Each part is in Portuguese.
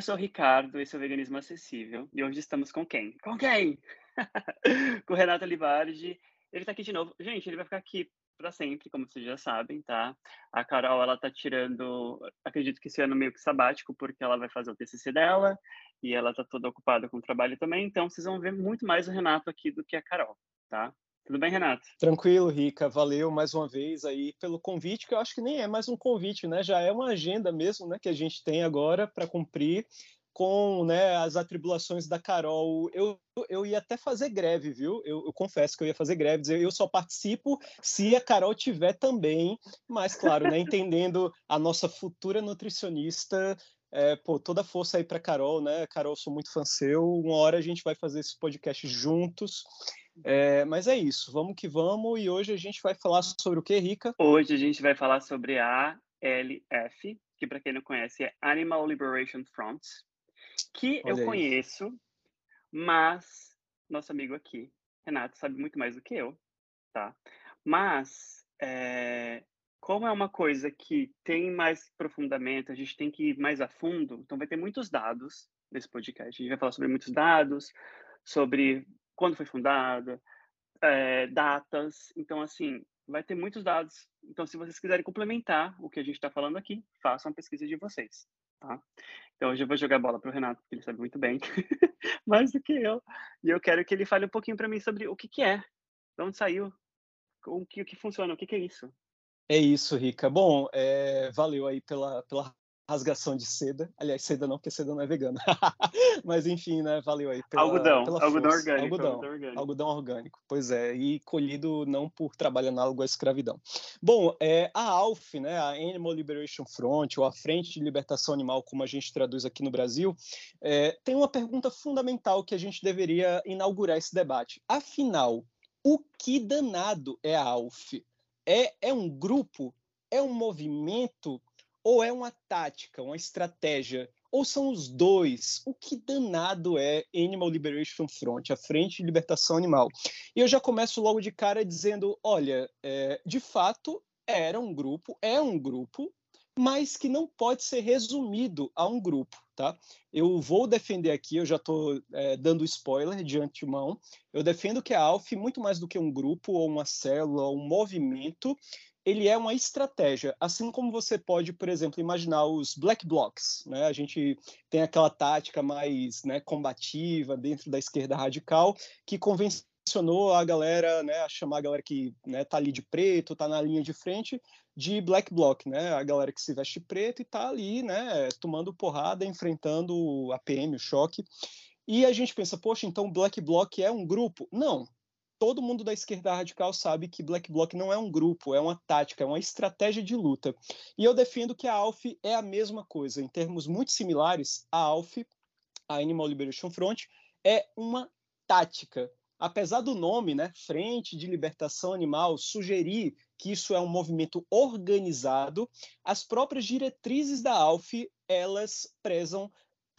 eu sou o Ricardo, esse é o Veganismo Acessível. E hoje estamos com quem? Com quem? com o Renato Libardi. Ele tá aqui de novo. Gente, ele vai ficar aqui para sempre, como vocês já sabem, tá? A Carol, ela tá tirando, acredito que esse ano meio que sabático, porque ela vai fazer o TCC dela e ela tá toda ocupada com o trabalho também, então vocês vão ver muito mais o Renato aqui do que a Carol, tá? Tudo bem, Renato? Tranquilo, Rica. Valeu mais uma vez aí pelo convite, que eu acho que nem é mais um convite, né? Já é uma agenda mesmo, né, que a gente tem agora para cumprir com né, as atribulações da Carol. Eu, eu ia até fazer greve, viu? Eu, eu, confesso que eu ia fazer greve, dizer eu só participo se a Carol tiver também, mas claro, né, entendendo a nossa futura nutricionista. É, pô, toda força aí para Carol, né? Carol, sou muito fã seu. Uma hora a gente vai fazer esse podcast juntos. É, mas é isso, vamos que vamos. E hoje a gente vai falar sobre o que, Rica? Hoje a gente vai falar sobre a ALF, que para quem não conhece é Animal Liberation Front, que Olha eu aí. conheço, mas nosso amigo aqui, Renato, sabe muito mais do que eu, tá? Mas, é, como é uma coisa que tem mais profundamento, a gente tem que ir mais a fundo, então vai ter muitos dados nesse podcast. A gente vai falar sobre muitos dados, sobre quando foi fundada, é, datas. Então, assim, vai ter muitos dados. Então, se vocês quiserem complementar o que a gente está falando aqui, façam a pesquisa de vocês. Tá? Então, hoje eu vou jogar a bola para o Renato, porque ele sabe muito bem, mais do que eu. E eu quero que ele fale um pouquinho para mim sobre o que, que é, de onde saiu, o que, o que funciona, o que, que é isso. É isso, Rica. Bom, é, valeu aí pela, pela rasgação de seda. Aliás, seda não, porque seda não é vegana. Mas enfim, né? Valeu aí. Pela, algodão, pela algodão orgânico. Algodão, algodão orgânico. algodão orgânico. Pois é, e colhido não por trabalho análogo à escravidão. Bom, é, a ALF, né, a Animal Liberation Front, ou a Frente de Libertação Animal, como a gente traduz aqui no Brasil, é, tem uma pergunta fundamental que a gente deveria inaugurar esse debate. Afinal, o que danado é a ALF? É, é um grupo? É um movimento? Ou é uma tática, uma estratégia? Ou são os dois? O que danado é Animal Liberation Front, a Frente de Libertação Animal? E eu já começo logo de cara dizendo: olha, é, de fato era um grupo, é um grupo, mas que não pode ser resumido a um grupo, tá? Eu vou defender aqui, eu já estou é, dando spoiler de antemão, eu defendo que a ALF, muito mais do que um grupo, ou uma célula, ou um movimento, ele é uma estratégia, assim como você pode, por exemplo, imaginar os black blocs, né? A gente tem aquela tática mais né, combativa dentro da esquerda radical que convencionou a galera, né, a chamar a galera que né, tá ali de preto, tá na linha de frente, de black bloc, né? A galera que se veste preto e tá ali, né, tomando porrada, enfrentando a PM, o choque. E a gente pensa, poxa, então black bloc é um grupo? Não, todo mundo da esquerda radical sabe que Black Bloc não é um grupo, é uma tática, é uma estratégia de luta. E eu defendo que a ALF é a mesma coisa. Em termos muito similares, a ALF, a Animal Liberation Front, é uma tática. Apesar do nome, né, Frente de Libertação Animal, sugerir que isso é um movimento organizado, as próprias diretrizes da ALF, elas prezam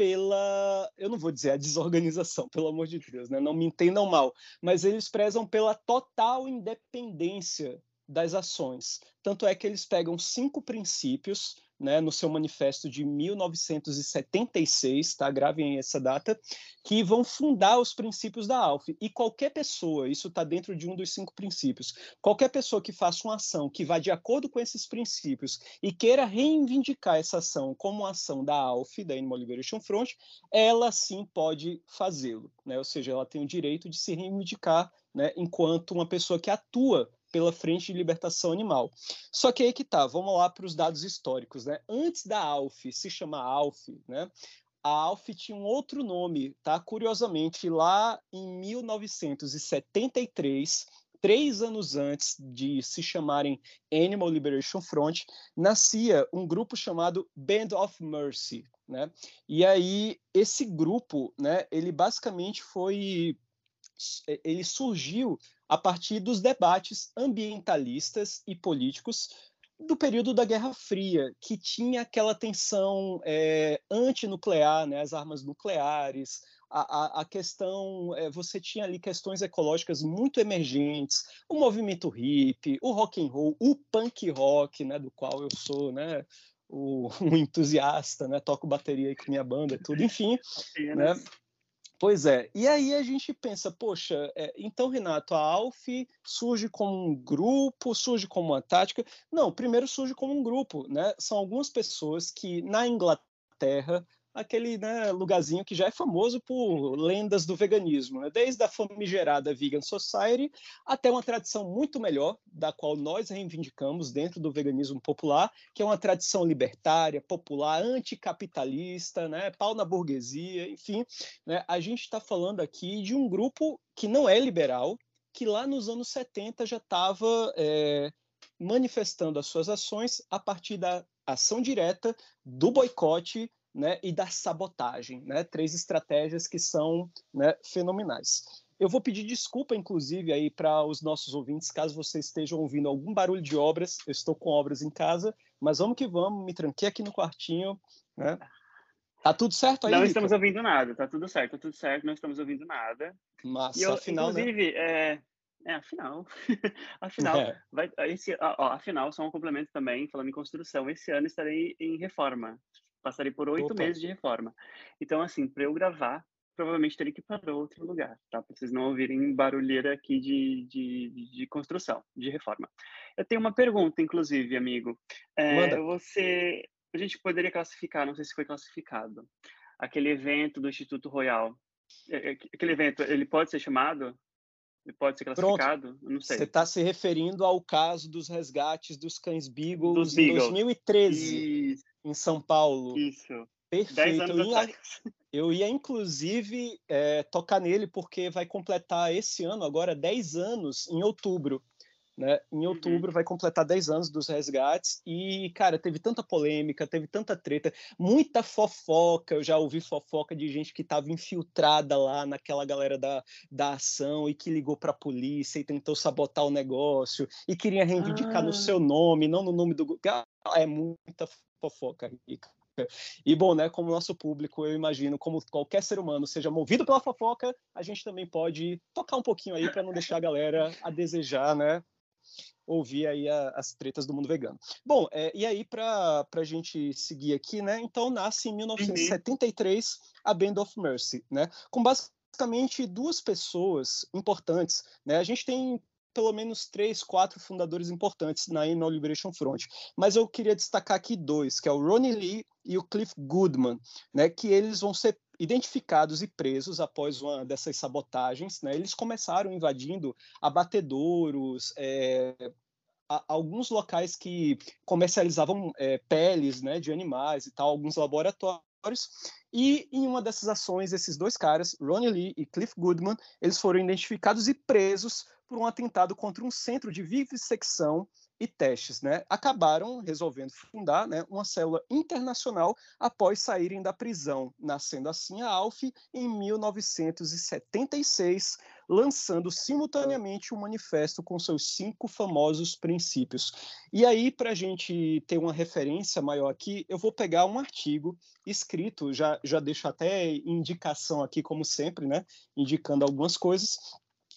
pela, eu não vou dizer a desorganização, pelo amor de Deus, né? não me entendam mal, mas eles prezam pela total independência das ações. Tanto é que eles pegam cinco princípios né, no seu manifesto de 1976, tá? Gravem essa data, que vão fundar os princípios da ALF. E qualquer pessoa, isso está dentro de um dos cinco princípios, qualquer pessoa que faça uma ação que vá de acordo com esses princípios e queira reivindicar essa ação como ação da ALF, da Animal Liberation Front, ela sim pode fazê-lo, né? Ou seja, ela tem o direito de se reivindicar né, enquanto uma pessoa que atua pela Frente de Libertação Animal. Só que aí que tá, vamos lá para os dados históricos, né? Antes da ALF se chamar ALF, né? A ALF tinha um outro nome, tá? Curiosamente, lá em 1973, três anos antes de se chamarem Animal Liberation Front, nascia um grupo chamado Band of Mercy, né? E aí esse grupo, né? Ele basicamente foi, ele surgiu a partir dos debates ambientalistas e políticos do período da Guerra Fria, que tinha aquela tensão é, antinuclear, né, as armas nucleares, a, a, a questão, é, você tinha ali questões ecológicas muito emergentes, o movimento hippie, o rock and roll, o punk rock, né, do qual eu sou, né, o, um entusiasta, né? Toco bateria aí com minha banda, tudo, enfim, né? Pois é. E aí a gente pensa, poxa, é, então, Renato, a Alf surge como um grupo, surge como uma tática? Não, primeiro surge como um grupo, né? São algumas pessoas que na Inglaterra aquele né, lugarzinho que já é famoso por lendas do veganismo, né? desde a famigerada Vegan Society até uma tradição muito melhor, da qual nós reivindicamos dentro do veganismo popular, que é uma tradição libertária, popular, anticapitalista, né? pau na burguesia, enfim. Né? A gente está falando aqui de um grupo que não é liberal, que lá nos anos 70 já estava é, manifestando as suas ações a partir da ação direta do boicote né, e da sabotagem, né? Três estratégias que são né, fenomenais. Eu vou pedir desculpa, inclusive, aí para os nossos ouvintes, caso vocês estejam ouvindo algum barulho de obras. Eu estou com obras em casa, mas vamos que vamos. Me tranquei aqui no quartinho, né? Tá tudo certo aí? Não estamos ouvindo nada, tá tudo certo, tá tudo certo, não estamos ouvindo nada. Mas eu, afinal, né? inclusive, né? é, é, afinal, afinal, é. Vai, esse, ó, afinal, só um complemento também, falando em construção, esse ano estarei em reforma, Passarei por oito meses de reforma. Então, assim, para eu gravar, provavelmente teria que ir para outro lugar, tá? Para vocês não ouvirem barulheira aqui de, de, de, construção, de reforma. Eu tenho uma pergunta, inclusive, amigo. É, você, a gente poderia classificar, não sei se foi classificado, aquele evento do Instituto Royal. É, é, aquele evento, ele pode ser chamado? Ele pode ser classificado? Pronto. Não sei. Você está se referindo ao caso dos resgates dos cães Beagles em 2013. Isso em São Paulo. Isso. Perfeito. Eu ia, eu ia, inclusive, é, tocar nele, porque vai completar esse ano, agora, 10 anos, em outubro. Né? Em uhum. outubro uhum. vai completar 10 anos dos resgates e, cara, teve tanta polêmica, teve tanta treta, muita fofoca. Eu já ouvi fofoca de gente que estava infiltrada lá naquela galera da, da ação e que ligou para a polícia e tentou sabotar o negócio e queria reivindicar ah. no seu nome, não no nome do. É muita fofoca rica. E bom, né, como nosso público, eu imagino, como qualquer ser humano seja movido pela fofoca, a gente também pode tocar um pouquinho aí para não deixar a galera a desejar, né, ouvir aí a, as tretas do mundo vegano. Bom, é, e aí para a gente seguir aqui, né, então nasce em 1973 uhum. a Band of Mercy, né, com basicamente duas pessoas importantes, né, a gente tem pelo menos três, quatro fundadores importantes na Animal Liberation Front. Mas eu queria destacar aqui dois, que é o Ronnie Lee e o Cliff Goodman, né, que eles vão ser identificados e presos após uma dessas sabotagens. Né, eles começaram invadindo abatedouros, é, a, alguns locais que comercializavam é, peles né, de animais e tal, alguns laboratórios. E em uma dessas ações, esses dois caras, Ronnie Lee e Cliff Goodman, eles foram identificados e presos por um atentado contra um centro de vivissecção e testes, né? Acabaram resolvendo fundar né, uma célula internacional após saírem da prisão, nascendo assim a ALF em 1976, lançando simultaneamente um manifesto com seus cinco famosos princípios. E aí, para a gente ter uma referência maior aqui, eu vou pegar um artigo escrito, já, já deixo até indicação aqui, como sempre, né? Indicando algumas coisas,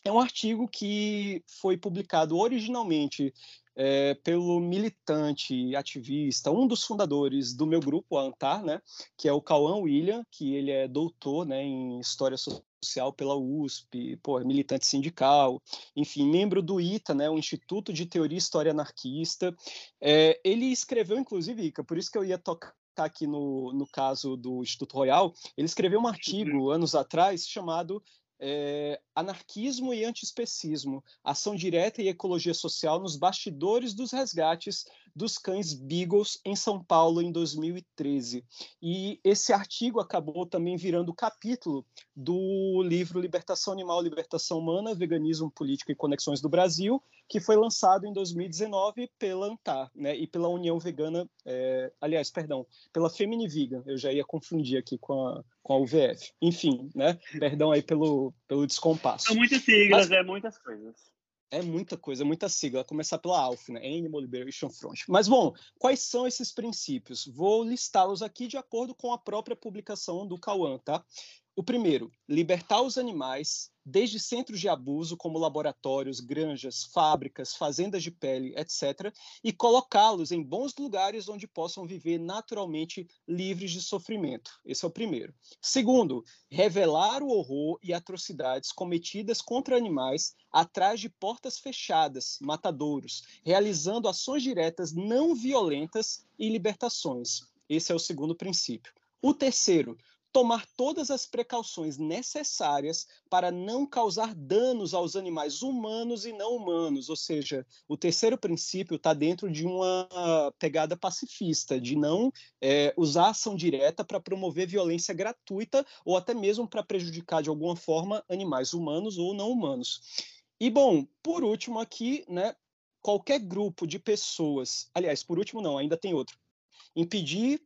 é um artigo que foi publicado originalmente é, pelo militante ativista, um dos fundadores do meu grupo, a Antar, né, que é o Cauã William, que ele é doutor né, em História Social pela USP, pô, é militante sindical, enfim, membro do ITA, né, o Instituto de Teoria e História Anarquista. É, ele escreveu, inclusive, Ica, por isso que eu ia tocar aqui no, no caso do Instituto Royal, ele escreveu um artigo anos atrás chamado é, Anarquismo e Antiespecismo, Ação Direta e Ecologia Social nos Bastidores dos Resgates dos Cães Beagles em São Paulo em 2013. E esse artigo acabou também virando capítulo do livro Libertação Animal, Libertação Humana, Veganismo, Político e Conexões do Brasil, que foi lançado em 2019 pela ANTAR né, e pela União Vegana, é, aliás, perdão, pela Femini Vegan, eu já ia confundir aqui com a, com a UVF. Enfim, né, perdão aí pelo, pelo descompasso. São muitas siglas, Mas, é muitas coisas. É muita coisa, muita sigla. Vou começar pela ALF, né? Animal Liberation Front. Mas, bom, quais são esses princípios? Vou listá-los aqui de acordo com a própria publicação do Cauã, tá? O primeiro, libertar os animais desde centros de abuso, como laboratórios, granjas, fábricas, fazendas de pele, etc., e colocá-los em bons lugares onde possam viver naturalmente livres de sofrimento. Esse é o primeiro. Segundo, revelar o horror e atrocidades cometidas contra animais atrás de portas fechadas, matadouros, realizando ações diretas não violentas e libertações. Esse é o segundo princípio. O terceiro, tomar todas as precauções necessárias para não causar danos aos animais humanos e não humanos. Ou seja, o terceiro princípio está dentro de uma pegada pacifista, de não é, usar ação direta para promover violência gratuita ou até mesmo para prejudicar de alguma forma animais humanos ou não humanos. E bom, por último aqui, né, qualquer grupo de pessoas, aliás, por último não, ainda tem outro, impedir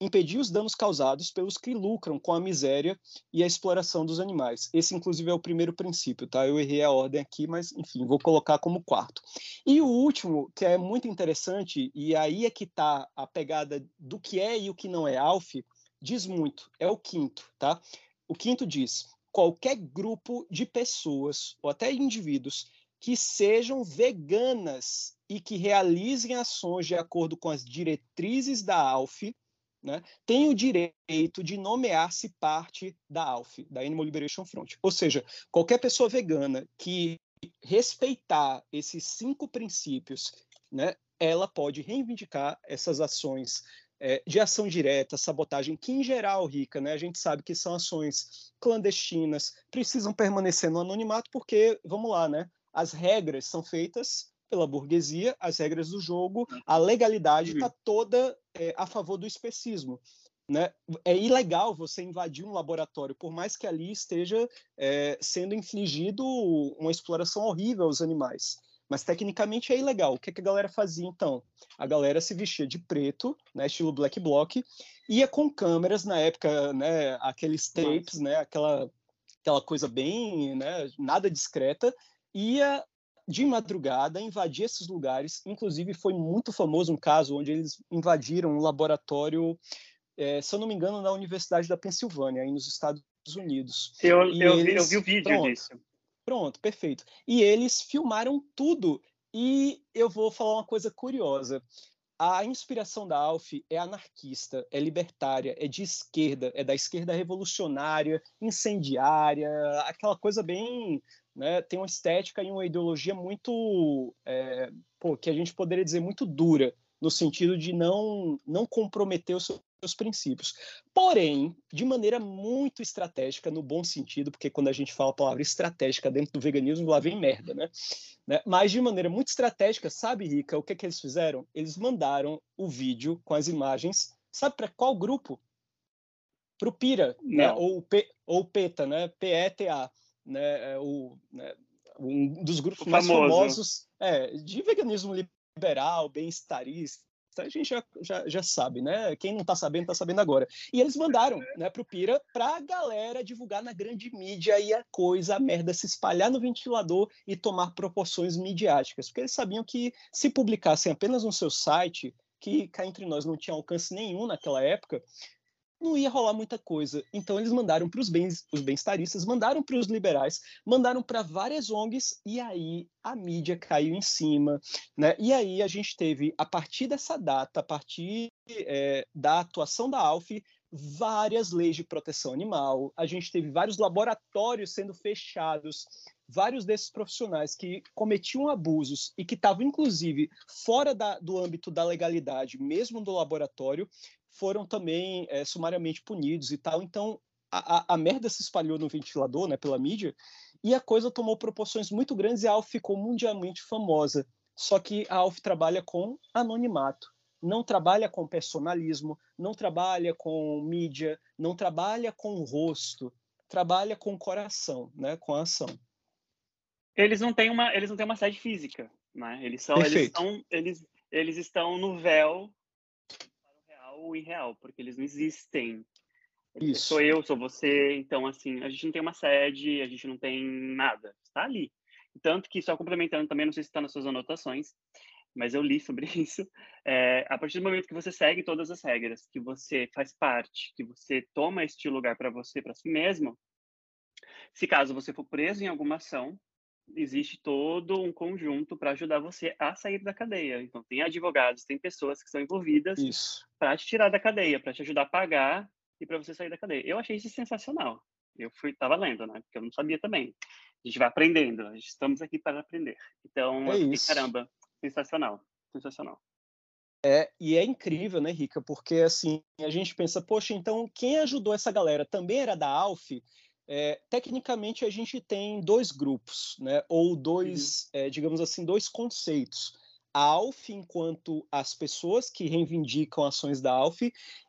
impedir os danos causados pelos que lucram com a miséria e a exploração dos animais. Esse, inclusive, é o primeiro princípio, tá? Eu errei a ordem aqui, mas, enfim, vou colocar como quarto. E o último, que é muito interessante, e aí é que está a pegada do que é e o que não é ALF, diz muito, é o quinto, tá? O quinto diz: qualquer grupo de pessoas, ou até indivíduos, que sejam veganas e que realizem ações de acordo com as diretrizes da ALF, né, tem o direito de nomear-se parte da ALF, da Animal Liberation Front. Ou seja, qualquer pessoa vegana que respeitar esses cinco princípios, né, ela pode reivindicar essas ações é, de ação direta, sabotagem, que em geral, Rica, né, a gente sabe que são ações clandestinas, precisam permanecer no anonimato, porque, vamos lá, né, as regras são feitas pela burguesia, as regras do jogo, a legalidade está toda é, a favor do especismo. Né? É ilegal você invadir um laboratório, por mais que ali esteja é, sendo infligido uma exploração horrível aos animais. Mas tecnicamente é ilegal. O que, que a galera fazia então? A galera se vestia de preto, né, estilo black bloc, ia com câmeras na época, né, aqueles tapes, né, aquela aquela coisa bem, né, nada discreta, ia de madrugada, invadir esses lugares. Inclusive, foi muito famoso um caso onde eles invadiram um laboratório, é, se eu não me engano, na Universidade da Pensilvânia, aí nos Estados Unidos. Eu, eu, eles... vi, eu vi o vídeo pronto, disso. Pronto, perfeito. E eles filmaram tudo. E eu vou falar uma coisa curiosa. A inspiração da Alf é anarquista, é libertária, é de esquerda, é da esquerda revolucionária, incendiária, aquela coisa bem né, tem uma estética e uma ideologia muito, é, pô, que a gente poderia dizer muito dura, no sentido de não, não comprometer os seus princípios. Porém, de maneira muito estratégica, no bom sentido, porque quando a gente fala a palavra estratégica dentro do veganismo, lá vem merda, né? né? Mas de maneira muito estratégica, sabe, Rica, o que, é que eles fizeram? Eles mandaram o vídeo com as imagens, sabe para qual grupo? Para o Pira, né? ou, P, ou PETA, né? P-E-T-A né, é o, né, um dos grupos mais famosos é, de veganismo liberal, bem-estarista. A gente já, já, já sabe, né? Quem não está sabendo, está sabendo agora. E eles mandaram né, para o Pira para a galera divulgar na grande mídia e a coisa, a merda, se espalhar no ventilador e tomar proporções midiáticas. Porque eles sabiam que se publicassem apenas no seu site, que cá entre nós não tinha alcance nenhum naquela época, não ia rolar muita coisa. Então eles mandaram para os bens, os bem-estaristas, mandaram para os liberais, mandaram para várias ONGs e aí a mídia caiu em cima, né? E aí a gente teve a partir dessa data, a partir é, da atuação da Alf, várias leis de proteção animal. A gente teve vários laboratórios sendo fechados, vários desses profissionais que cometiam abusos e que estavam inclusive fora da, do âmbito da legalidade, mesmo do laboratório, foram também é, sumariamente punidos e tal. Então, a, a, merda se espalhou no ventilador, né, pela mídia, e a coisa tomou proporções muito grandes e a Alf ficou mundialmente famosa. Só que a Alf trabalha com anonimato, não trabalha com personalismo, não trabalha com mídia, não trabalha com rosto, trabalha com coração, né, com a ação. Eles não têm uma, eles não têm uma sede física, né? Eles são, eles estão, eles, eles estão no véu ou irreal, porque eles não existem. Isso. Sou eu, sou você, então assim, a gente não tem uma sede, a gente não tem nada, está ali. Tanto que, só complementando também, não sei se está nas suas anotações, mas eu li sobre isso. É, a partir do momento que você segue todas as regras, que você faz parte, que você toma este lugar para você, para si mesmo, se caso você for preso em alguma ação, existe todo um conjunto para ajudar você a sair da cadeia. Então, tem advogados, tem pessoas que são envolvidas para te tirar da cadeia, para te ajudar a pagar e para você sair da cadeia. Eu achei isso sensacional. Eu fui, estava lendo, né? Porque eu não sabia também. A gente vai aprendendo. Estamos aqui para aprender. Então, é fiquei, caramba, sensacional, sensacional. É, e é incrível, né, Rica? Porque assim, a gente pensa, poxa, então quem ajudou essa galera também era da Alf? É, tecnicamente a gente tem dois grupos, né? Ou dois, uhum. é, digamos assim, dois conceitos. A Alf enquanto as pessoas que reivindicam ações da Alf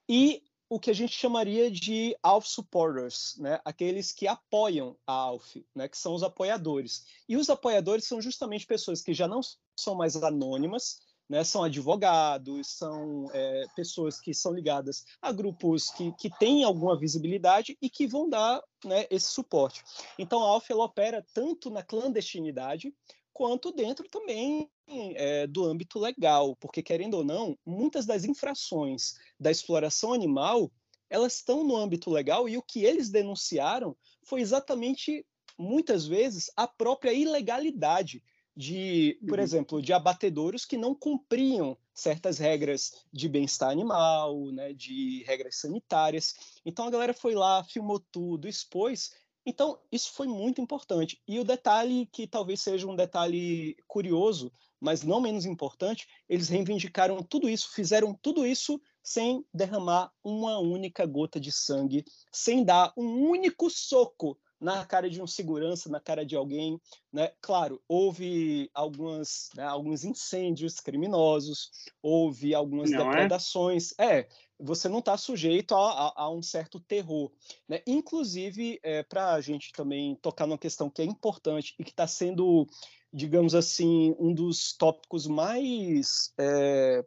e o que a gente chamaria de Alf supporters, né? Aqueles que apoiam a Alf, né? Que são os apoiadores. E os apoiadores são justamente pessoas que já não são mais anônimas, né, são advogados, são é, pessoas que são ligadas a grupos que, que têm alguma visibilidade e que vão dar né, esse suporte. Então, a Alf ela opera tanto na clandestinidade quanto dentro também é, do âmbito legal, porque, querendo ou não, muitas das infrações da exploração animal elas estão no âmbito legal e o que eles denunciaram foi exatamente, muitas vezes, a própria ilegalidade de, por uhum. exemplo, de abatedouros que não cumpriam certas regras de bem-estar animal, né, de regras sanitárias. Então a galera foi lá, filmou tudo, expôs. Então isso foi muito importante. E o detalhe que talvez seja um detalhe curioso, mas não menos importante, eles reivindicaram tudo isso, fizeram tudo isso sem derramar uma única gota de sangue, sem dar um único soco na cara de um segurança, na cara de alguém, né? Claro, houve algumas, né, alguns incêndios criminosos, houve algumas não é? depredações. É? é, você não está sujeito a, a, a, um certo terror, né? Inclusive, é, para a gente também tocar numa questão que é importante e que está sendo, digamos assim, um dos tópicos mais é,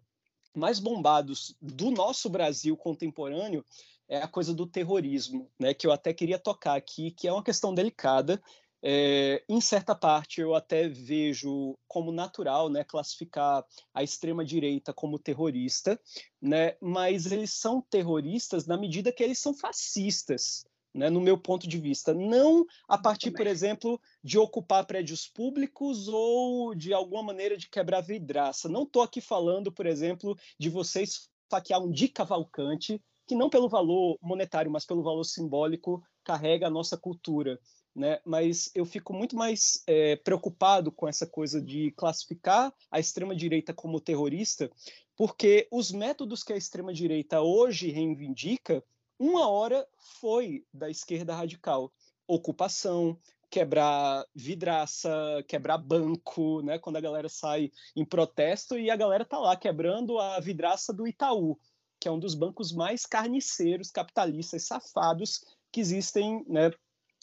mais bombados do nosso Brasil contemporâneo é a coisa do terrorismo, né, que eu até queria tocar aqui, que é uma questão delicada. É, em certa parte, eu até vejo como natural né, classificar a extrema-direita como terrorista, né, mas eles são terroristas na medida que eles são fascistas. Né, no meu ponto de vista, não a partir, por exemplo, de ocupar prédios públicos ou de alguma maneira de quebrar vidraça. Não estou aqui falando, por exemplo, de vocês faquear um Di Cavalcante que não pelo valor monetário, mas pelo valor simbólico, carrega a nossa cultura. Né? Mas eu fico muito mais é, preocupado com essa coisa de classificar a extrema-direita como terrorista, porque os métodos que a extrema-direita hoje reivindica, uma hora foi da esquerda radical. Ocupação, quebrar vidraça, quebrar banco, né? Quando a galera sai em protesto e a galera tá lá quebrando a vidraça do Itaú que é um dos bancos mais carniceiros, capitalistas, safados que existem né,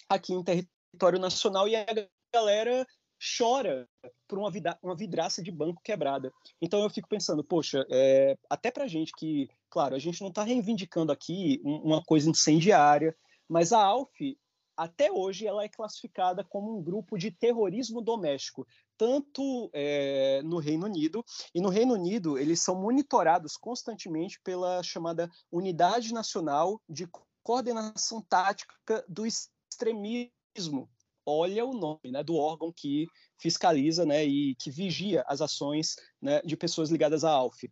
aqui em território nacional, e a galera chora por uma, uma vidraça de banco quebrada. Então eu fico pensando, poxa, é, até para gente que, claro, a gente não está reivindicando aqui uma coisa incendiária, mas a ALF, até hoje, ela é classificada como um grupo de terrorismo doméstico tanto é, no Reino Unido, e no Reino Unido eles são monitorados constantemente pela chamada Unidade Nacional de Coordenação Tática do Extremismo. Olha o nome né, do órgão que fiscaliza né, e que vigia as ações né, de pessoas ligadas à ALF.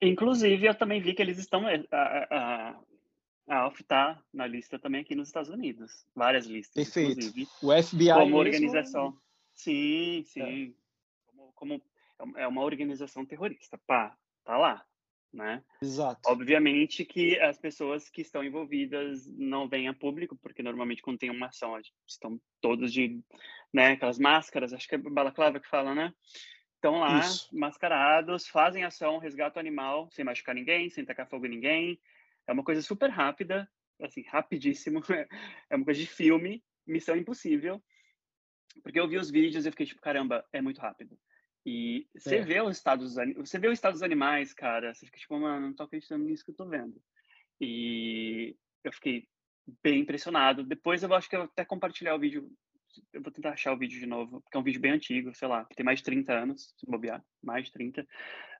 Inclusive, eu também vi que eles estão. A, a, a ALF está na lista também aqui nos Estados Unidos. Várias listas. Perfeito. Inclusive, o FBI. Como organização. Sim, é. sim. É. Como, como, é uma organização terrorista, pá, tá lá, né? Exato. Obviamente que as pessoas que estão envolvidas não vêm a público, porque normalmente quando tem uma ação estão todos de, né, aquelas máscaras, acho que é balaclava que fala, né? Estão lá, Isso. mascarados, fazem ação, resgata o animal, sem machucar ninguém, sem tacar fogo em ninguém. É uma coisa super rápida, assim, rapidíssimo. É uma coisa de filme, missão impossível. Porque eu vi os vídeos e fiquei tipo, caramba, é muito rápido. E você é. vê os estados você vê o estado dos animais, cara, você fica tipo, mano, não tô acreditando nisso que eu tô vendo. E eu fiquei bem impressionado. Depois eu acho que eu até compartilhar o vídeo eu vou tentar achar o vídeo de novo, porque é um vídeo bem antigo, sei lá, tem mais de 30 anos, se bobear, mais de 30,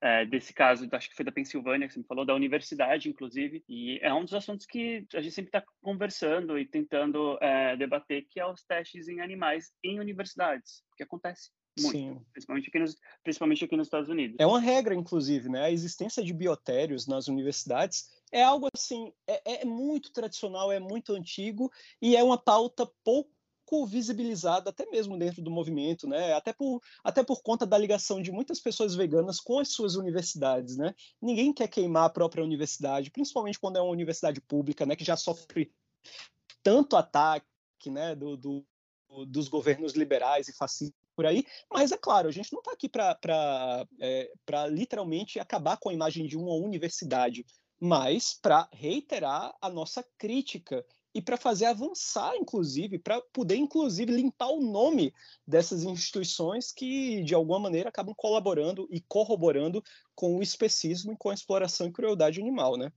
é, desse caso, acho que foi da Pensilvânia, que você me falou, da universidade, inclusive, e é um dos assuntos que a gente sempre está conversando e tentando é, debater, que é os testes em animais em universidades, que acontece muito, Sim. Principalmente, aqui nos, principalmente aqui nos Estados Unidos. É uma regra, inclusive, né? A existência de biotérios nas universidades é algo assim, é, é muito tradicional, é muito antigo e é uma pauta pouco visibilizada até mesmo dentro do movimento, né? Até por, até por conta da ligação de muitas pessoas veganas com as suas universidades, né? Ninguém quer queimar a própria universidade, principalmente quando é uma universidade pública, né? Que já sofre tanto ataque, né? Do, do dos governos liberais e fascistas por aí, mas é claro, a gente não está aqui para é, literalmente acabar com a imagem de uma universidade, mas para reiterar a nossa crítica e para fazer avançar, inclusive, para poder, inclusive, limpar o nome dessas instituições que, de alguma maneira, acabam colaborando e corroborando com o especismo e com a exploração e crueldade animal, né?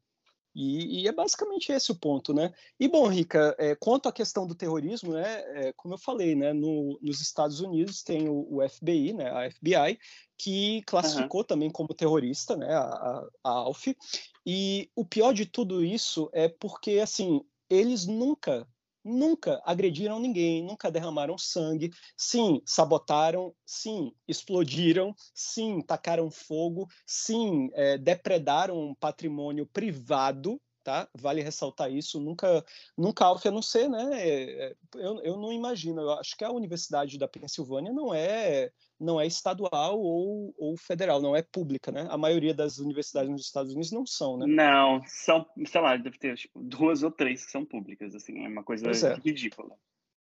E, e, é basicamente esse o ponto, né? E bom, Rica, é, quanto à questão do terrorismo, né? É, como eu falei, né? No, nos Estados Unidos tem o, o, FBI, né? A FBI, que classificou uhum. também como terrorista, né? A, a, a ALF. E o pior de tudo isso é porque, assim, eles nunca nunca agrediram ninguém, nunca derramaram sangue. Sim, sabotaram, sim, explodiram, sim, tacaram fogo, sim, é, depredaram patrimônio privado. Tá? Vale ressaltar isso. Nunca, nunca Alf, a não ser, né? É, eu, eu não imagino. Eu acho que a Universidade da Pensilvânia não é não é estadual ou, ou federal, não é pública, né? A maioria das universidades nos Estados Unidos não são, né? Não, são, sei lá, deve ter tipo, duas ou três que são públicas, assim, é uma coisa é. ridícula.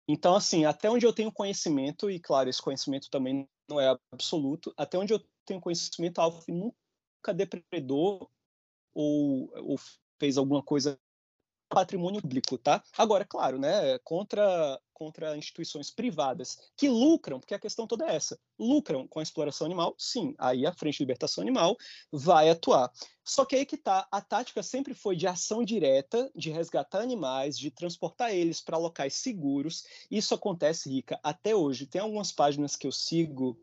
Então, assim, até onde eu tenho conhecimento, e claro, esse conhecimento também não é absoluto, até onde eu tenho conhecimento, a Alf nunca depredou ou, ou fez alguma coisa patrimônio público, tá? Agora, claro, né, contra contra instituições privadas que lucram, porque a questão toda é essa, lucram com a exploração animal, sim, aí a Frente de Libertação Animal vai atuar. Só que aí que tá, a tática sempre foi de ação direta, de resgatar animais, de transportar eles para locais seguros. Isso acontece, Rica, até hoje. Tem algumas páginas que eu sigo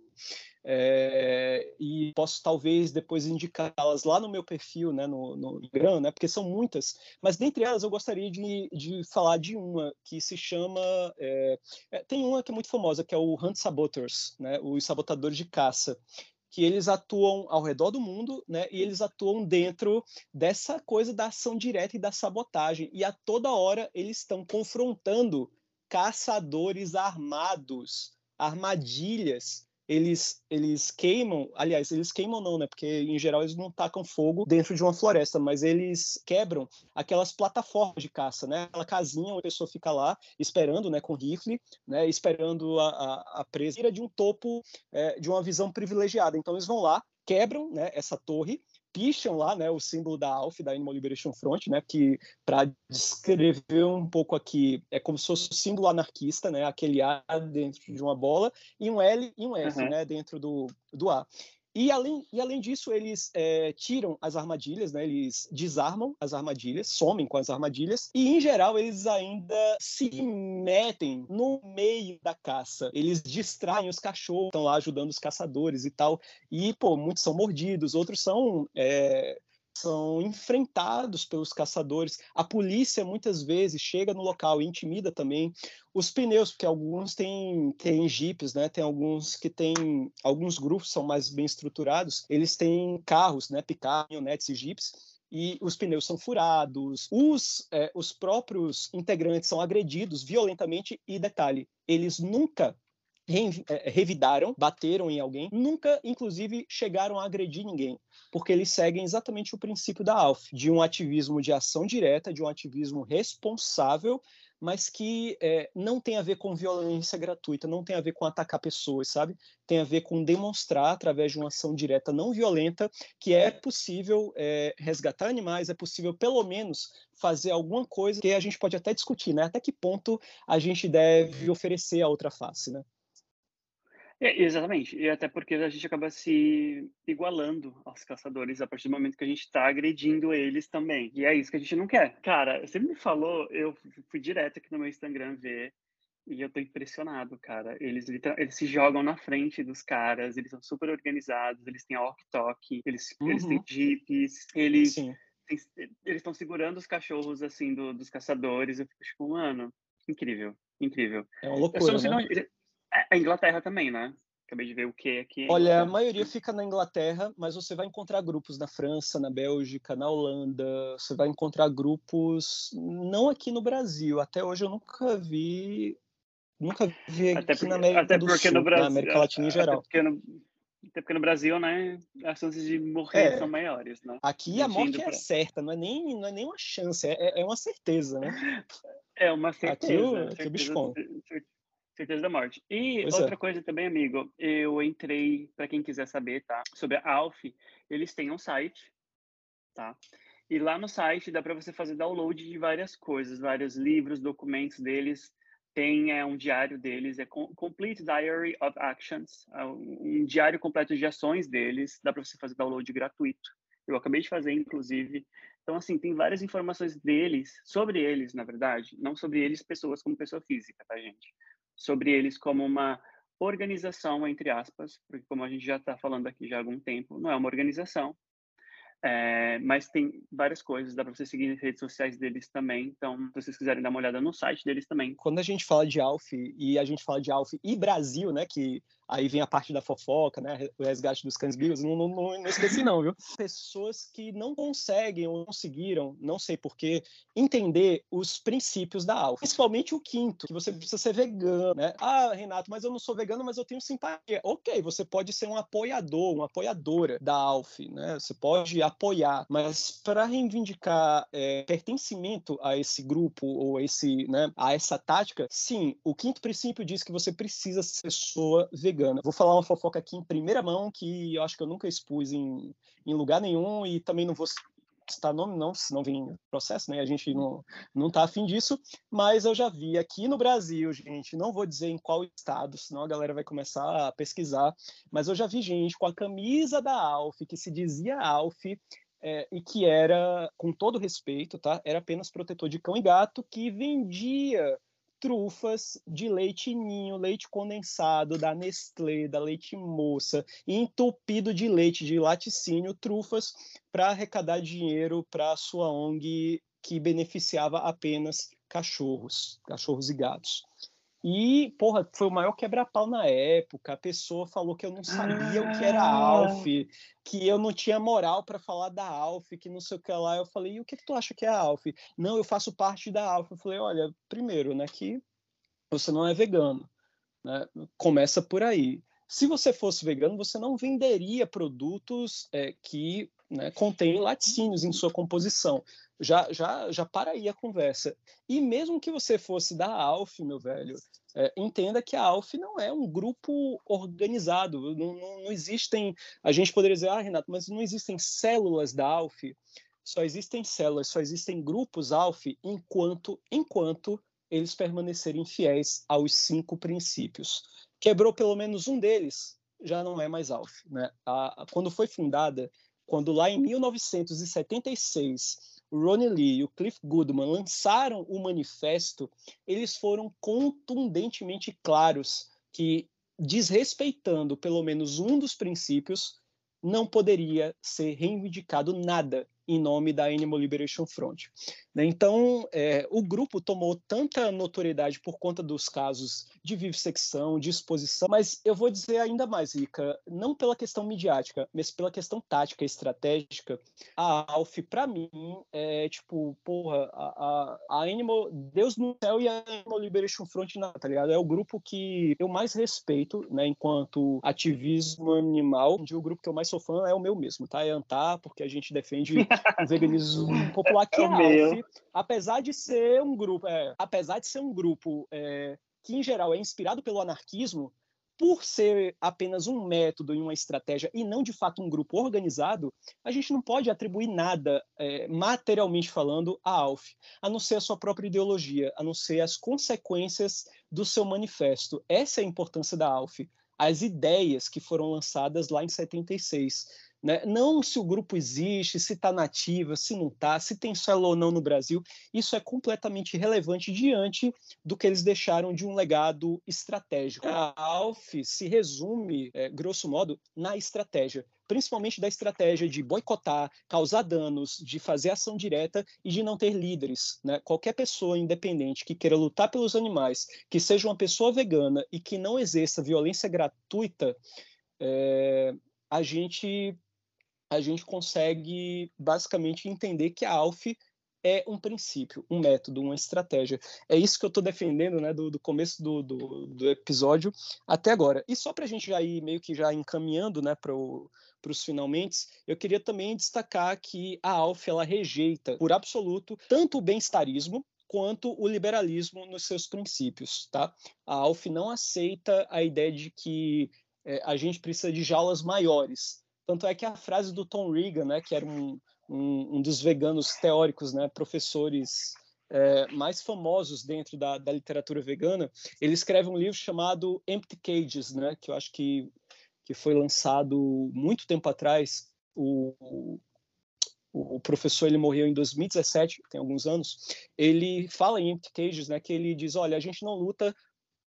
é, e posso talvez depois indicá-las lá no meu perfil, né, no, no Instagram, né, porque são muitas, mas dentre elas eu gostaria de, de falar de uma que se chama, é, tem uma que é muito famosa, que é o Hunt Saboteurs, né, os sabotadores de caça, que eles atuam ao redor do mundo, né, e eles atuam dentro dessa coisa da ação direta e da sabotagem, e a toda hora eles estão confrontando caçadores armados, armadilhas, eles, eles queimam, aliás, eles queimam não, né? Porque em geral eles não tacam fogo dentro de uma floresta, mas eles quebram aquelas plataformas de caça, né? Aquela casinha onde a pessoa fica lá esperando, né? Com rifle, né? Esperando a, a, a presa de um topo é, de uma visão privilegiada. Então eles vão lá, quebram né, essa torre picham lá, né, o símbolo da ALF, da Animal Liberation Front, né, que para descrever um pouco aqui é como se fosse o símbolo anarquista, né, aquele A dentro de uma bola e um L e um F, uhum. né, dentro do, do A. E além, e além disso, eles é, tiram as armadilhas, né? eles desarmam as armadilhas, somem com as armadilhas, e em geral eles ainda se metem no meio da caça. Eles distraem os cachorros, estão lá ajudando os caçadores e tal. E, pô, muitos são mordidos, outros são é, são enfrentados pelos caçadores. A polícia muitas vezes chega no local e intimida também. Os pneus, porque alguns têm, têm jipes, né? Tem alguns que têm. Alguns grupos são mais bem estruturados, eles têm carros, né? Picape, caminhonetes e jipes e os pneus são furados, os, é, os próprios integrantes são agredidos violentamente e detalhe, eles nunca revidaram, bateram em alguém, nunca, inclusive, chegaram a agredir ninguém, porque eles seguem exatamente o princípio da ALF, de um ativismo de ação direta, de um ativismo responsável, mas que é, não tem a ver com violência gratuita, não tem a ver com atacar pessoas, sabe? Tem a ver com demonstrar, através de uma ação direta não violenta, que é possível é, resgatar animais, é possível, pelo menos, fazer alguma coisa que a gente pode até discutir, né? Até que ponto a gente deve oferecer a outra face, né? É, exatamente, e até porque a gente acaba se igualando aos caçadores a partir do momento que a gente está agredindo eles também. E é isso que a gente não quer. Cara, você me falou, eu fui direto aqui no meu Instagram ver E eu tô impressionado, cara. Eles, eles se jogam na frente dos caras, eles são super organizados, eles têm walk-talk, eles, uhum. eles têm uhum. jeeps, eles... Sim. eles estão segurando os cachorros, assim, do, dos caçadores. Eu fico tipo, mano, incrível, incrível. É uma loucura, né? É, a Inglaterra também, né? Acabei de ver o que aqui. Olha, a maioria fica na Inglaterra, mas você vai encontrar grupos na França, na Bélgica, na Holanda. Você vai encontrar grupos não aqui no Brasil. Até hoje eu nunca vi, nunca vi aqui porque, na América do Sul, no Brasil, na América Latina em geral. Até porque no, até porque no Brasil, né, as chances de morrer é, são maiores, né? Aqui a morte é certa, não é nem não é nem uma chance, é, é uma certeza, né? É uma certeza. Aqui o, aqui o bicho Certeza da morte. E pois outra é. coisa também, amigo, eu entrei, para quem quiser saber, tá? Sobre a Alf, eles têm um site, tá? E lá no site dá para você fazer download de várias coisas, vários livros, documentos deles. Tem é, um diário deles, é Complete Diary of Actions, é um diário completo de ações deles. Dá para você fazer download gratuito. Eu acabei de fazer, inclusive. Então, assim, tem várias informações deles, sobre eles, na verdade, não sobre eles, pessoas como pessoa física, tá, gente? Sobre eles como uma organização, entre aspas, porque como a gente já está falando aqui já há algum tempo, não é uma organização, é, mas tem várias coisas, dá para você seguir nas redes sociais deles também. Então, se vocês quiserem dar uma olhada no site deles também. Quando a gente fala de Alf e a gente fala de Alf e Brasil, né, que Aí vem a parte da fofoca, né? O resgate dos cães vivos. Não, não, não, esqueci, não, viu? Pessoas que não conseguem ou não conseguiram, não sei porquê, entender os princípios da alfa. Principalmente o quinto, que você precisa ser vegano, né? Ah, Renato, mas eu não sou vegano, mas eu tenho simpatia. Ok, você pode ser um apoiador, uma apoiadora da ALF, né? Você pode apoiar, mas para reivindicar é, pertencimento a esse grupo ou a esse, né, a essa tática, sim, o quinto princípio diz que você precisa ser pessoa vegana Vou falar uma fofoca aqui em primeira mão que eu acho que eu nunca expus em, em lugar nenhum e também não vou citar nome não, senão vem processo, né? A gente não, não tá afim disso, mas eu já vi aqui no Brasil, gente, não vou dizer em qual estado, senão a galera vai começar a pesquisar, mas eu já vi gente com a camisa da Alf, que se dizia Alf, é, e que era, com todo respeito, tá? Era apenas protetor de cão e gato que vendia trufas de leite ninho, leite condensado da Nestlé, da Leite Moça, entupido de leite de laticínio, trufas para arrecadar dinheiro para sua ONG que beneficiava apenas cachorros, cachorros e gatos. E, porra, foi o maior quebra-pau na época. A pessoa falou que eu não sabia ah. o que era ah. Alf, que eu não tinha moral para falar da Alf, que não sei o que lá. Eu falei, e o que, que tu acha que é a Alf? Não, eu faço parte da Alf. Eu falei, olha, primeiro, né, que você não é vegano. Né? Começa por aí. Se você fosse vegano, você não venderia produtos é, que né, contêm laticínios em sua composição já, já, já para aí a conversa. E mesmo que você fosse da ALF, meu velho, é, entenda que a ALF não é um grupo organizado. Não, não, não, existem. A gente poderia dizer, ah, Renato, mas não existem células da ALF. Só existem células, só existem grupos ALF enquanto, enquanto eles permanecerem fiéis aos cinco princípios. Quebrou pelo menos um deles, já não é mais ALF. Né? A, a, quando foi fundada, quando lá em 1976 o Ronnie Lee e o Cliff Goodman lançaram o manifesto, eles foram contundentemente claros que, desrespeitando pelo menos um dos princípios, não poderia ser reivindicado nada em nome da Animal Liberation Front. Né? Então, é, o grupo tomou tanta notoriedade por conta dos casos de vivissecção, de exposição, mas eu vou dizer ainda mais, Rica, não pela questão midiática, mas pela questão tática, estratégica. A Alf, para mim, é tipo, porra, a, a, Animal, Deus no céu e a Animal Liberation Front, tá ligado? É o grupo que eu mais respeito, né, enquanto ativismo animal. O grupo que eu mais sou fã é o meu mesmo, tá? É Antar, porque a gente defende o veganismo popular que é Alf, apesar de ser um grupo, é, apesar de ser um grupo é, que em geral é inspirado pelo anarquismo, por ser apenas um método e uma estratégia e não de fato um grupo organizado, a gente não pode atribuir nada, é, materialmente falando, à ALF, a não ser a sua própria ideologia, a não ser as consequências do seu manifesto. Essa é a importância da ALF. As ideias que foram lançadas lá em 76 Né? Não se o grupo existe, se está nativa, se não está, se tem célula ou não no Brasil. Isso é completamente irrelevante diante do que eles deixaram de um legado estratégico. A ALF se resume, é, grosso modo, na estratégia principalmente da estratégia de boicotar, causar danos, de fazer ação direta e de não ter líderes. Né? Qualquer pessoa independente que queira lutar pelos animais, que seja uma pessoa vegana e que não exerça violência gratuita, é, a gente a gente consegue basicamente entender que a ALF é um princípio, um método, uma estratégia. É isso que eu estou defendendo né, do, do começo do, do, do, episódio até agora. E só para a gente já ir meio que já encaminhando né, para os finalmente, eu queria também destacar que a ALF ela rejeita, por absoluto, tanto o bem-estarismo quanto o liberalismo nos seus princípios. Tá? A ALF não aceita a ideia de que é, a gente precisa de jaulas maiores. Tanto é que a frase do Tom Regan, né, que era um, um, um dos veganos teóricos, né, professores é, mais famosos dentro da, da, literatura vegana, ele escreve um livro chamado Empty Cages, né, que eu acho que, que foi lançado muito tempo atrás. O, o, professor ele morreu em 2017, tem alguns anos. Ele fala em Empty Cages, né, que ele diz, olha, a gente não luta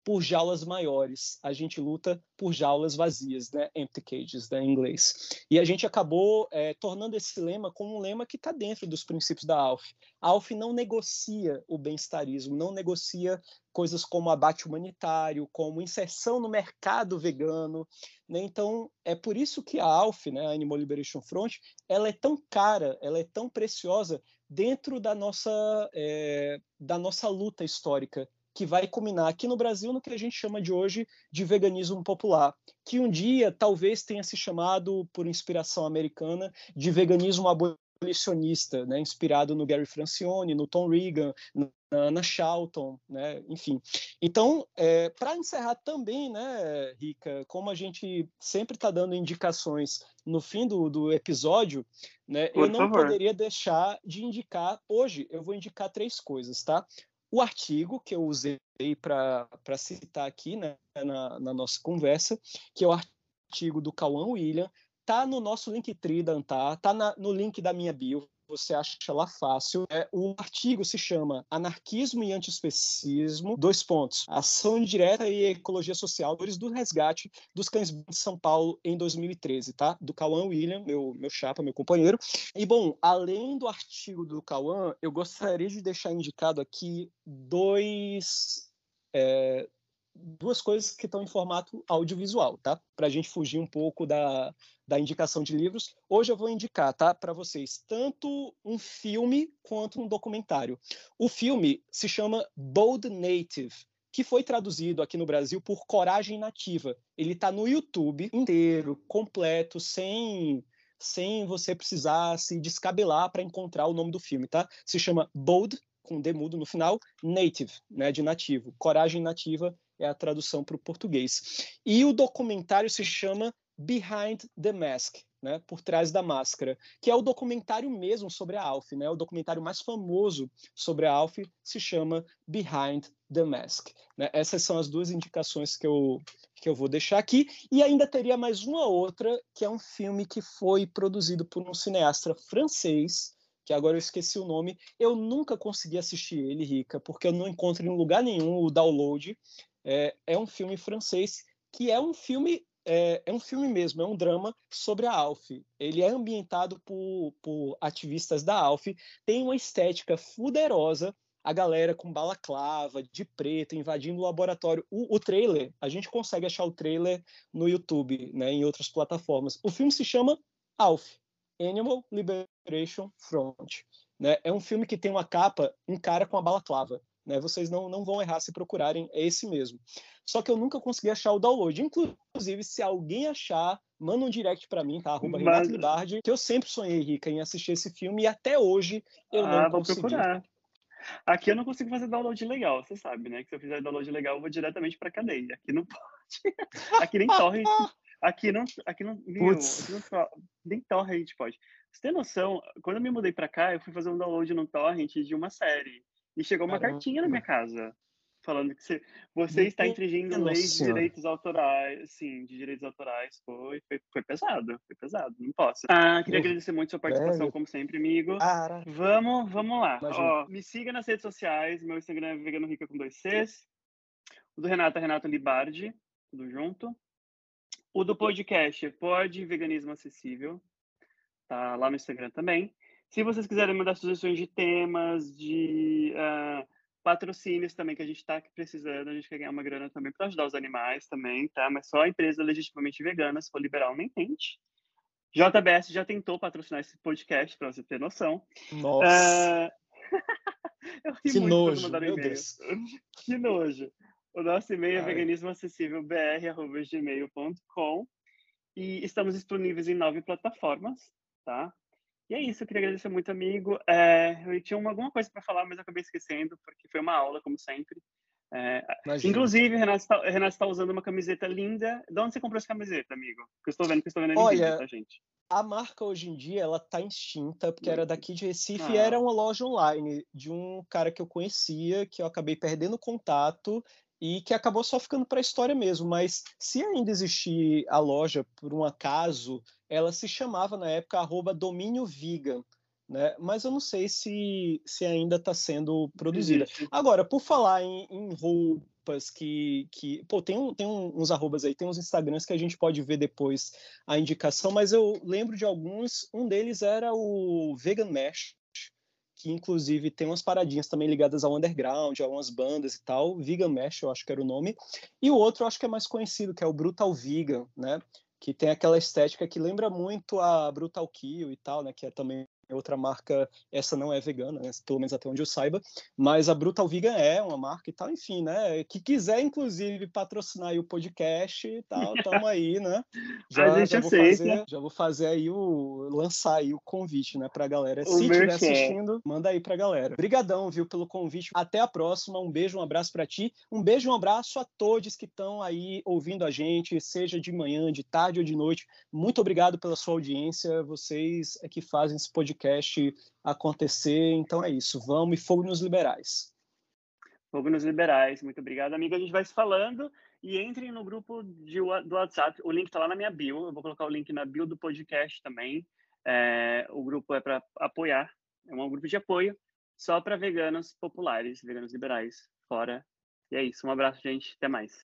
por jaulas maiores, a gente luta por jaulas vazias, né? empty cages, né? em inglês. E a gente acabou é, tornando esse lema como um lema que está dentro dos princípios da ALF. A ALF não negocia o bem-estarismo, não negocia coisas como abate humanitário, como inserção no mercado vegano. Né? Então, é por isso que a ALF, né, a Animal Liberation Front, ela é tão cara, ela é tão preciosa dentro da nossa, é, da nossa luta histórica que vai culminar aqui no Brasil no que a gente chama de hoje de veganismo popular, que um dia talvez tenha se chamado, por inspiração americana, de veganismo abolicionista, né, inspirado no Gary Francione, no Tom Regan, na Anna Charlton, né, enfim. Então, é, para encerrar também, né, Rica, como a gente sempre está dando indicações no fim do, do episódio, né, eu não favor. poderia deixar de indicar, hoje eu vou indicar três coisas, tá? O artigo que eu usei para citar aqui né, na, na, nossa conversa, que é o artigo do Cauã William, tá no nosso Linktree da Antar, tá na, no link da minha bio, você acha lá fácil. É, o artigo se chama Anarquismo e Antiespecismo, dois pontos, Ação Direta e Ecologia Social, do resgate dos cães de São Paulo em 2013, tá? Do Cauã William, meu, meu chapa, meu companheiro. E, bom, além do artigo do Cauã, eu gostaria de deixar indicado aqui dois... É, duas coisas que estão em formato audiovisual, tá? Para a gente fugir um pouco da, da indicação de livros. Hoje eu vou indicar, tá, para vocês, tanto um filme quanto um documentário. O filme se chama Bold Native, que foi traduzido aqui no Brasil por Coragem Nativa. Ele está no YouTube inteiro, completo, sem sem você precisar se descabelar para encontrar o nome do filme, tá? Se chama Bold com demudo no final, native, né, de nativo. Coragem nativa é a tradução para o português. E o documentário se chama Behind the Mask, né, por trás da máscara, que é o documentário mesmo sobre a Alf, né, o documentário mais famoso sobre a Alf se chama Behind the Mask. Né? Essas são as duas indicações que eu que eu vou deixar aqui e ainda teria mais uma outra que é um filme que foi produzido por um cineasta francês que agora eu esqueci o nome. Eu nunca consegui assistir ele, Rica, porque eu não encontro em lugar nenhum o download. É, é um filme francês que é um filme é, é, um filme mesmo, é um drama sobre a Alf. Ele é ambientado por, por ativistas da Alf, tem uma estética fuderosa, a galera com balaclava, de preto, invadindo o laboratório. O, o, trailer, a gente consegue achar o trailer no YouTube, né, em outras plataformas. O filme se chama Alf, Animal Liberation Front. Né? É um filme que tem uma capa, um cara com a balaclava. Né? Vocês não, não vão errar se procurarem, é esse mesmo. Só que eu nunca consegui achar o download. Inclusive, se alguém achar, manda um direct para mim, tá? Arroba Mas... Renato Libardi, que eu sempre sonhei, Rica, em assistir esse filme e até hoje eu ah, não vou consegui. procurar. Aqui eu não consigo fazer download legal, você sabe, né? Que se eu fizer download legal, eu vou diretamente para cadeia. Aqui não pode. Aqui nem torre. Aqui não, aqui não, viu, aqui não nem torrent pode. Você tem noção? Quando eu me mudei para cá, eu fui fazer um download no torrent de uma série. E chegou uma Caramba. cartinha na minha casa falando que você, você está infringindo leis de direitos autorais, sim, de direitos autorais. Foi, foi, foi pesado, foi pesado, não posso. Ah, queria agradecer muito a sua participação, como sempre, amigo. Cara. Vamos, vamos lá. Ó, me siga nas redes sociais, meu Instagram é Vegano Rica com dois Cs. O do Renato é Renato Libardi, tudo junto. O do podcast Pode Veganismo Acessível, tá lá no Instagram também. Se vocês quiserem mandar sugestões de temas, de uh, patrocínios também, que a gente está precisando, a gente quer ganhar uma grana também para ajudar os animais também, tá? Mas só a empresa legitimamente vegana, se for liberal, nem tente. JBS já tentou patrocinar esse podcast, para você ter noção. Nossa! Uh... Eu ri que muito nojo, meu Deus. que nojo. O nosso e-mail é veganismoacessívelbr.gmail.com e estamos disponíveis em nove plataformas, tá? E é isso, eu queria agradecer muito, amigo. É, eu tinha uma, alguma coisa para falar, mas acabei esquecendo, porque foi uma aula, como sempre. É, inclusive, Renato está, Renato está usando uma camiseta linda. De onde você comprou essa camiseta, amigo? Que eu estou vendo que estou vendo Olha, vídeo, tá, gente? A marca hoje em dia ela tá extinta, porque era daqui de Recife ah. e era uma loja online de um cara que eu conhecia, que eu acabei perdendo contato e que acabou só ficando para a história mesmo. Mas se ainda existir a loja, por um acaso, ela se chamava na época arroba domínio vegan. Né? Mas eu não sei se, se ainda está sendo produzida. Agora, por falar em, em roupas que, que. Pô, tem, um, tem uns arrobas aí, tem uns Instagrams que a gente pode ver depois a indicação, mas eu lembro de alguns. Um deles era o Vegan Mesh, que inclusive tem umas paradinhas também ligadas ao underground, algumas bandas e tal. Vegan Mesh, eu acho que era o nome. E o outro eu acho que é mais conhecido, que é o Brutal Vegan, né? Que tem aquela estética que lembra muito a Brutal Kill e tal, né? Que é também outra marca, essa não é vegana, né? pelo menos até onde eu saiba, mas a Brutal Vegan é uma marca e tal, enfim, né? Que quiser, inclusive, patrocinar o podcast e tal, tamo aí, né? Já, já vou fazer, já vou fazer aí o lançar aí o convite, né, pra galera. Se estiver assistindo, manda aí pra galera. Obrigadão, viu, pelo convite. Até a próxima. Um beijo, um abraço para ti. Um beijo, um abraço a todos que estão aí ouvindo a gente, seja de manhã, de tarde ou de noite. Muito obrigado pela sua audiência. Vocês é que fazem esse podcast podcast acontecer. Então é isso. Vamos e fogo nos liberais. Fogo nos liberais. Muito obrigado, amigo. A gente vai se falando e entrem no grupo de, do WhatsApp. O link está lá na minha bio. Eu vou colocar o link na bio do podcast também. É, o grupo é para apoiar. É um grupo de apoio só para veganos populares, veganos liberais, fora. E é isso. Um abraço, gente. Até mais.